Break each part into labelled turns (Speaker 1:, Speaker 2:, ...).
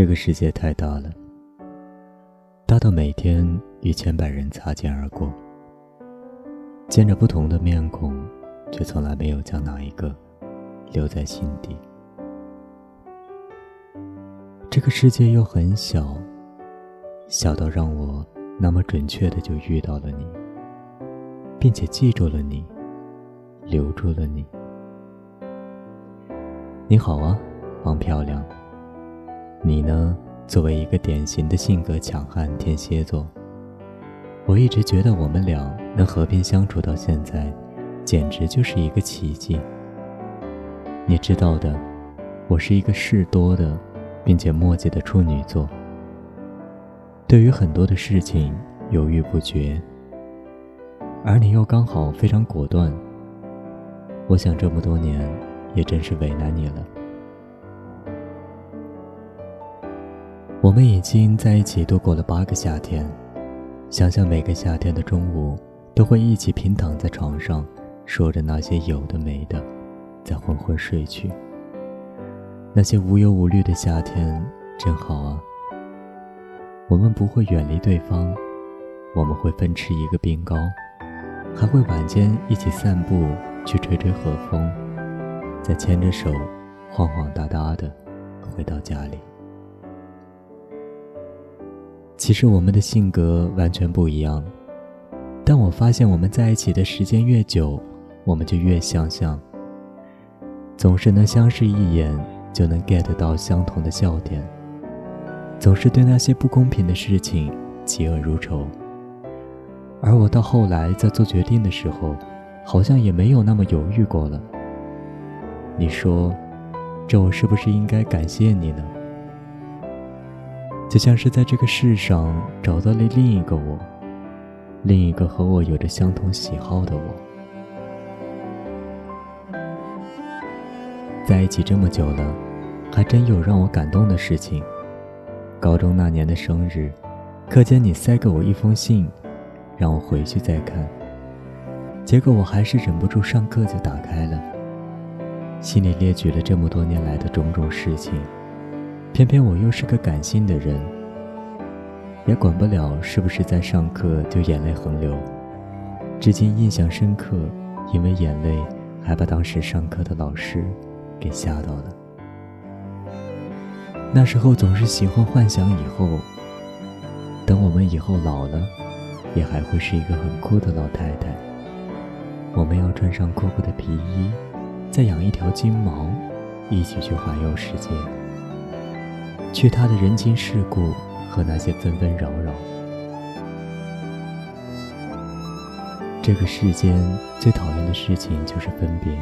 Speaker 1: 这个世界太大了，大到每天与千百人擦肩而过，见着不同的面孔，却从来没有将哪一个留在心底。这个世界又很小，小到让我那么准确的就遇到了你，并且记住了你，留住了你。你好啊，王漂亮。你呢？作为一个典型的性格强悍天蝎座，我一直觉得我们俩能和平相处到现在，简直就是一个奇迹。你知道的，我是一个事多的，并且磨叽的处女座，对于很多的事情犹豫不决，而你又刚好非常果断。我想这么多年，也真是为难你了。我们已经在一起度过了八个夏天，想想每个夏天的中午，都会一起平躺在床上，说着那些有的没的，再昏昏睡去。那些无忧无虑的夏天真好啊！我们不会远离对方，我们会分吃一个冰糕，还会晚间一起散步去吹吹和风，再牵着手，晃晃哒哒的回到家里。其实我们的性格完全不一样，但我发现我们在一起的时间越久，我们就越相像。总是能相视一眼就能 get 到相同的笑点，总是对那些不公平的事情嫉恶如仇。而我到后来在做决定的时候，好像也没有那么犹豫过了。你说，这我是不是应该感谢你呢？就像是在这个世上找到了另一个我，另一个和我有着相同喜好的我。在一起这么久了，还真有让我感动的事情。高中那年的生日，课间你塞给我一封信，让我回去再看。结果我还是忍不住上课就打开了，信里列举了这么多年来的种种事情。偏偏我又是个感性的人，也管不了是不是在上课就眼泪横流。至今印象深刻，因为眼泪还把当时上课的老师给吓到了。那时候总是喜欢幻想以后，等我们以后老了，也还会是一个很酷的老太太。我们要穿上酷酷的皮衣，再养一条金毛，一起去环游世界。去他的人情世故和那些纷纷扰扰。这个世间最讨厌的事情就是分别，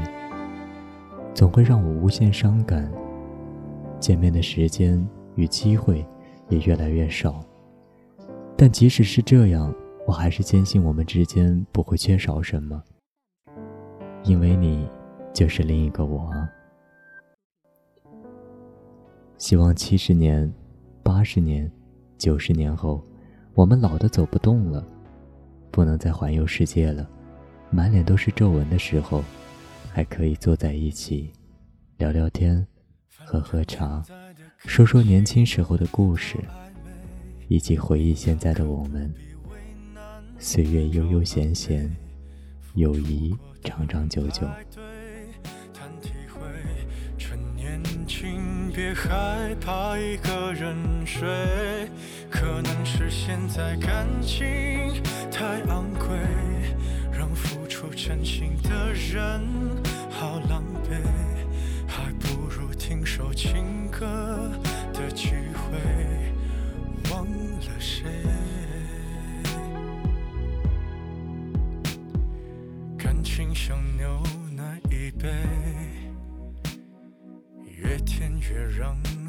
Speaker 1: 总会让我无限伤感。见面的时间与机会也越来越少，但即使是这样，我还是坚信我们之间不会缺少什么，因为你就是另一个我。希望七十年、八十年、九十年后，我们老的走不动了，不能再环游世界了，满脸都是皱纹的时候，还可以坐在一起，聊聊天，喝喝茶，说说年轻时候的故事，一起回忆现在的我们。岁月悠悠闲闲，友谊长长久久。
Speaker 2: 别害怕一个人睡，可能是现在感情太昂贵，让付出真心的人好狼狈，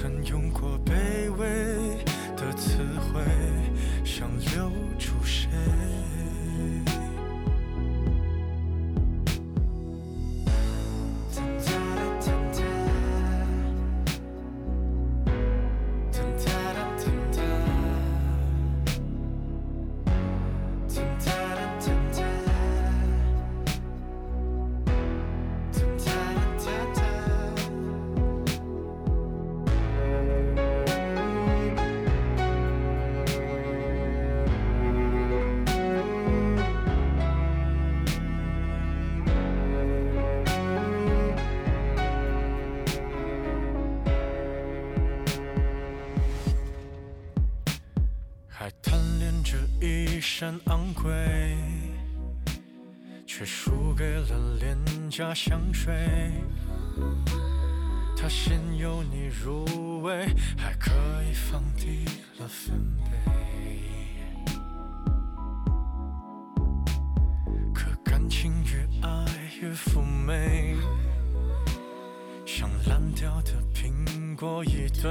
Speaker 2: 曾用一身昂贵，却输给了廉价香水。它先由你入味，还可以放低了分贝。可感情越爱越妩媚，像烂掉的苹果一堆。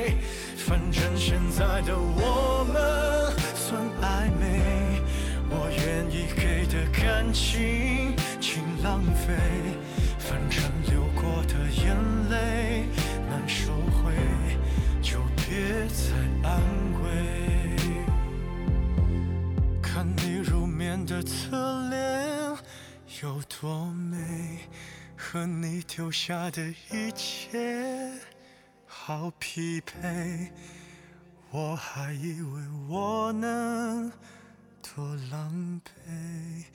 Speaker 2: 反正现在的我们算暧昧，我愿意给的感情请浪费。反正流过的眼泪难收回，就别再安慰。看你入眠的侧脸有多美，和你丢下的一切。好疲惫，我还以为我能多狼狈，